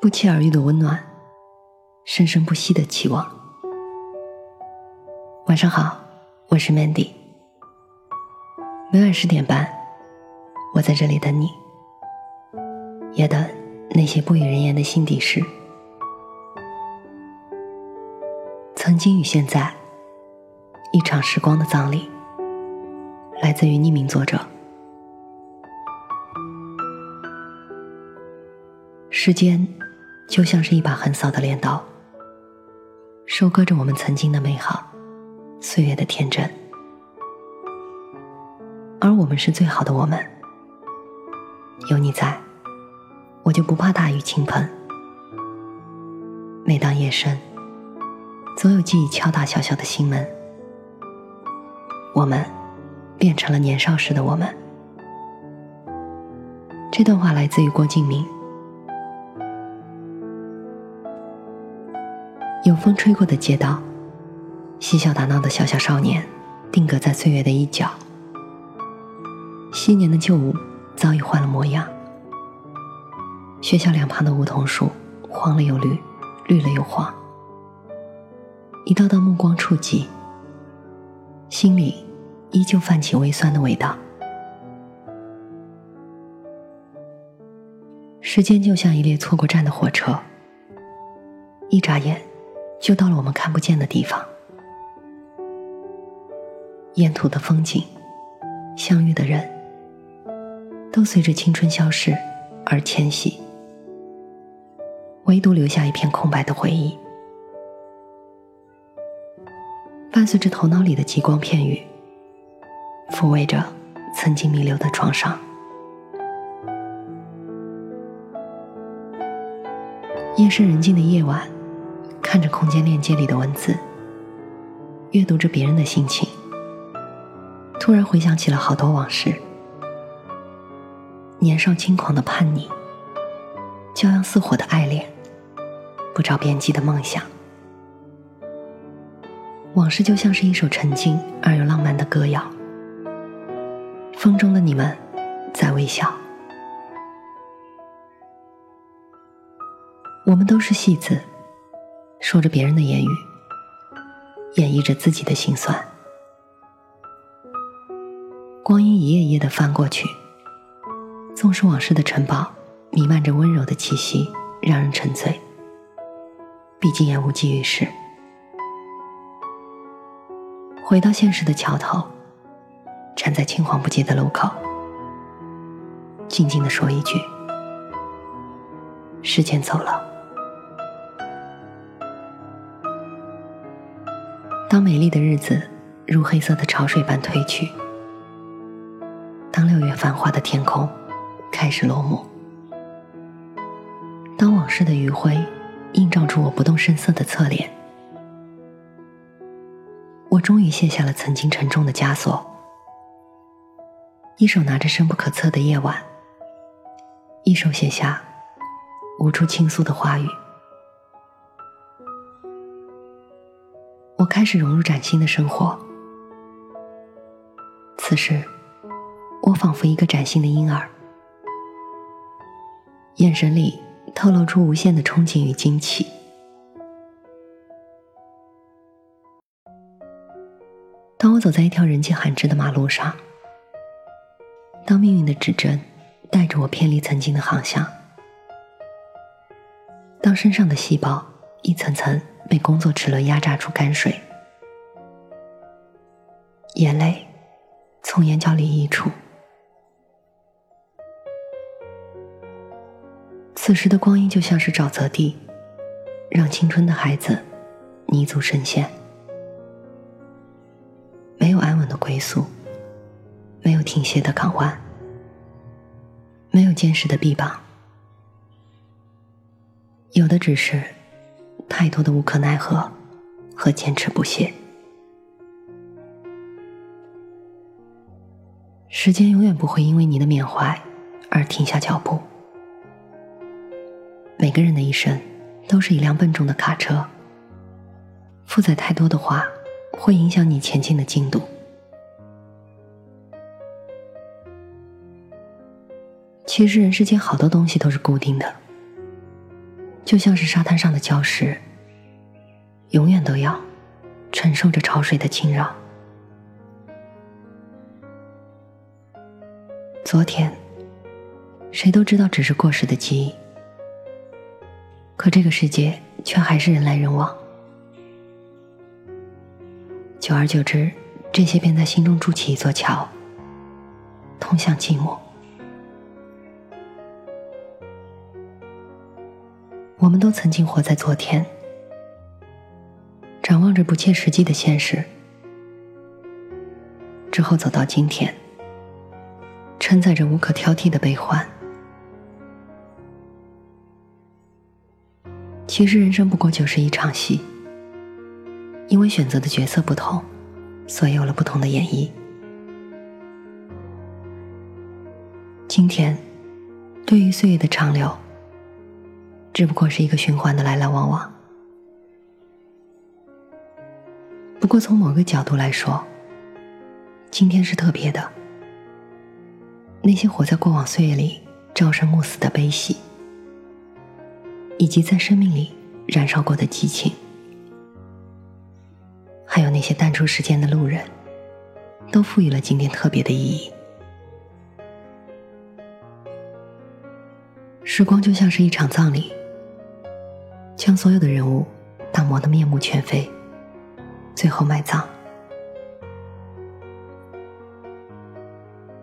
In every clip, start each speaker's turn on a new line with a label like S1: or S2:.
S1: 不期而遇的温暖，生生不息的期望。晚上好，我是 Mandy。每晚十点半，我在这里等你，也等那些不与人言的心底事。曾经与现在，一场时光的葬礼，来自于匿名作者。时间就像是一把横扫的镰刀，收割着我们曾经的美好，岁月的天真。而我们是最好的我们，有你在，我就不怕大雨倾盆。每当夜深，总有记忆敲打小小的心门，我们变成了年少时的我们。这段话来自于郭敬明。风吹过的街道，嬉笑打闹的小小少年，定格在岁月的一角。昔年的旧物早已换了模样。学校两旁的梧桐树，黄了又绿，绿了又黄。一道道目光触及，心里依旧泛起微酸的味道。时间就像一列错过站的火车，一眨眼。就到了我们看不见的地方，沿途的风景，相遇的人，都随着青春消逝而迁徙，唯独留下一片空白的回忆，伴随着头脑里的极光片语，抚慰着曾经弥留的创伤。夜深人静的夜晚。看着空间链接里的文字，阅读着别人的心情，突然回想起了好多往事：年少轻狂的叛逆，骄阳似火的爱恋，不着边际的梦想。往事就像是一首沉静而又浪漫的歌谣。风中的你们，在微笑。我们都是戏子。说着别人的言语，演绎着自己的心酸。光阴一页页的翻过去，纵使往事的城堡弥漫着温柔的气息，让人沉醉。毕竟也无济于事。回到现实的桥头，站在青黄不接的路口，静静的说一句：时间走了。当美丽的日子如黑色的潮水般退去，当六月繁华的天空开始落幕，当往事的余晖映照出我不动声色的侧脸，我终于卸下了曾经沉重的枷锁，一手拿着深不可测的夜晚，一手写下无处倾诉的话语。开始融入崭新的生活。此时，我仿佛一个崭新的婴儿，眼神里透露出无限的憧憬与惊奇。当我走在一条人迹罕至的马路上，当命运的指针带着我偏离曾经的航向，当身上的细胞一层层。被工作齿轮压榨出干水，眼泪从眼角里溢出。此时的光阴就像是沼泽地，让青春的孩子泥足深陷。没有安稳的归宿，没有停歇的港湾，没有坚实的臂膀，有的只是。太多的无可奈何和坚持不懈，时间永远不会因为你的缅怀而停下脚步。每个人的一生都是一辆笨重的卡车，负载太多的话，会影响你前进的进度。其实人世间好多东西都是固定的，就像是沙滩上的礁石，永远都要承受着潮水的侵扰。昨天，谁都知道只是过时的记忆，可这个世界却还是人来人往。久而久之，这些便在心中筑起一座桥，通向寂寞。我们都曾经活在昨天，展望着不切实际的现实，之后走到今天，承载着无可挑剔的悲欢。其实人生不过就是一场戏，因为选择的角色不同，所以有了不同的演绎。今天，对于岁月的长流。只不过是一个循环的来来往往。不过从某个角度来说，今天是特别的。那些活在过往岁月里朝生暮死的悲喜，以及在生命里燃烧过的激情，还有那些淡出时间的路人，都赋予了今天特别的意义。时光就像是一场葬礼。将所有的人物打磨得面目全非，最后埋葬。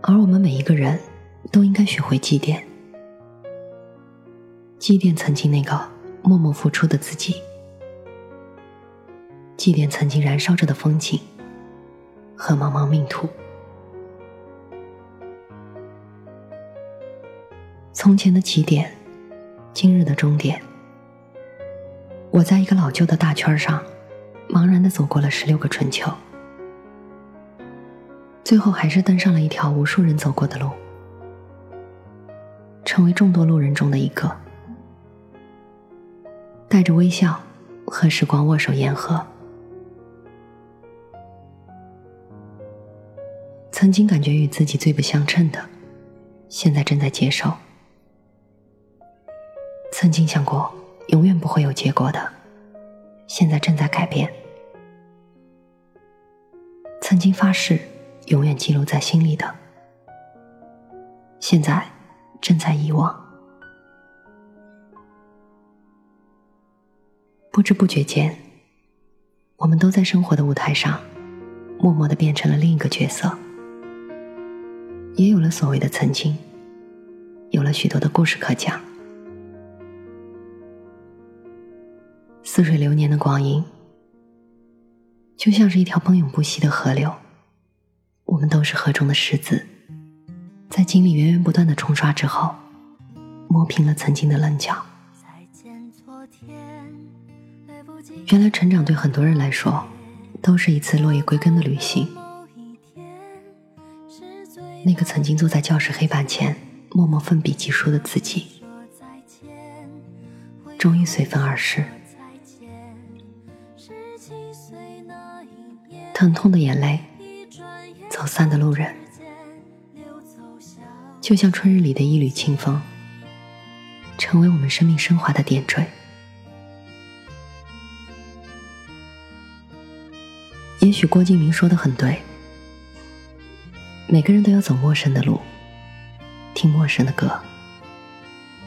S1: 而我们每一个人都应该学会祭奠，祭奠曾经那个默默付出的自己，祭奠曾经燃烧着的风景和茫茫命途。从前的起点，今日的终点。我在一个老旧的大圈上，茫然的走过了十六个春秋，最后还是登上了一条无数人走过的路，成为众多路人中的一个，带着微笑和时光握手言和。曾经感觉与自己最不相称的，现在正在接受。曾经想过。永远不会有结果的，现在正在改变。曾经发誓永远记录在心里的，现在正在遗忘。不知不觉间，我们都在生活的舞台上，默默的变成了另一个角色，也有了所谓的曾经，有了许多的故事可讲。似水流年的光阴，就像是一条奔涌不息的河流。我们都是河中的石子，在经历源源不断的冲刷之后，磨平了曾经的棱角。原来成长对很多人来说，都是一次落叶归根的旅行。那个曾经坐在教室黑板前默默奋笔疾书的自己，终于随风而逝。疼痛的眼泪，走散的路人，就像春日里的一缕清风，成为我们生命升华的点缀。也许郭敬明说的很对，每个人都要走陌生的路，听陌生的歌，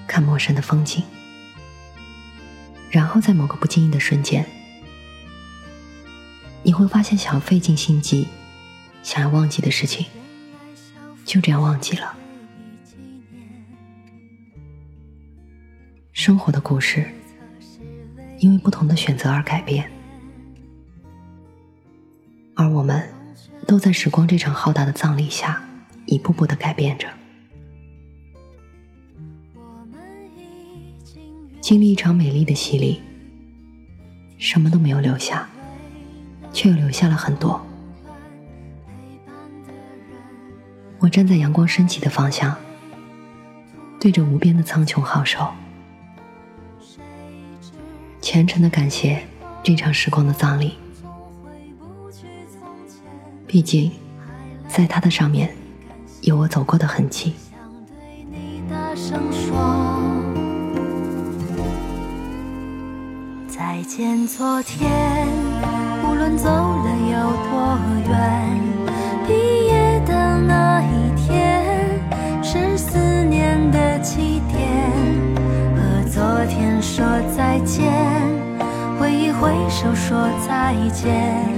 S1: 看陌生的风景，然后在某个不经意的瞬间。你会发现，想要费尽心机、想要忘记的事情，就这样忘记了。生活的故事，因为不同的选择而改变，而我们都在时光这场浩大的葬礼下，一步步的改变着。经历一场美丽的洗礼，什么都没有留下。却又留下了很多。我站在阳光升起的方向，对着无边的苍穹号手，虔诚的感谢这场时光的葬礼。毕竟，在它的上面，有我走过的痕迹。
S2: 再见昨天，走了有多远。毕业的那一天，是思念的起点。和昨天说再见，挥一挥手说再见。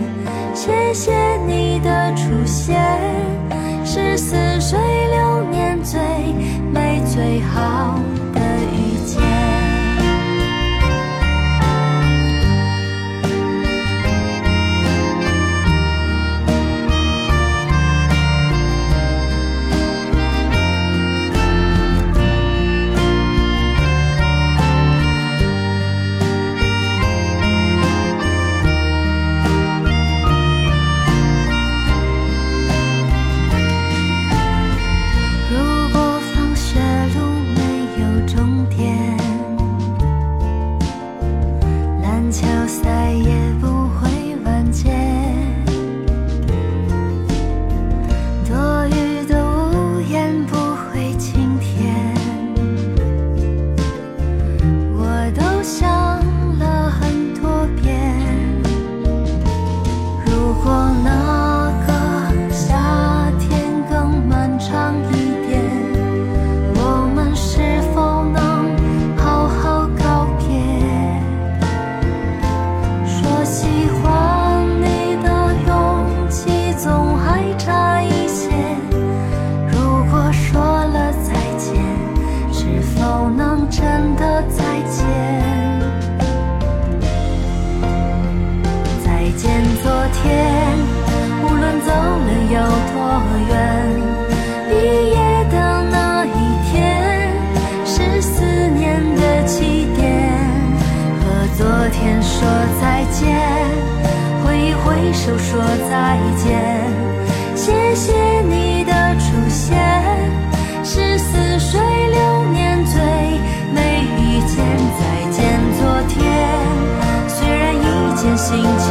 S2: 心。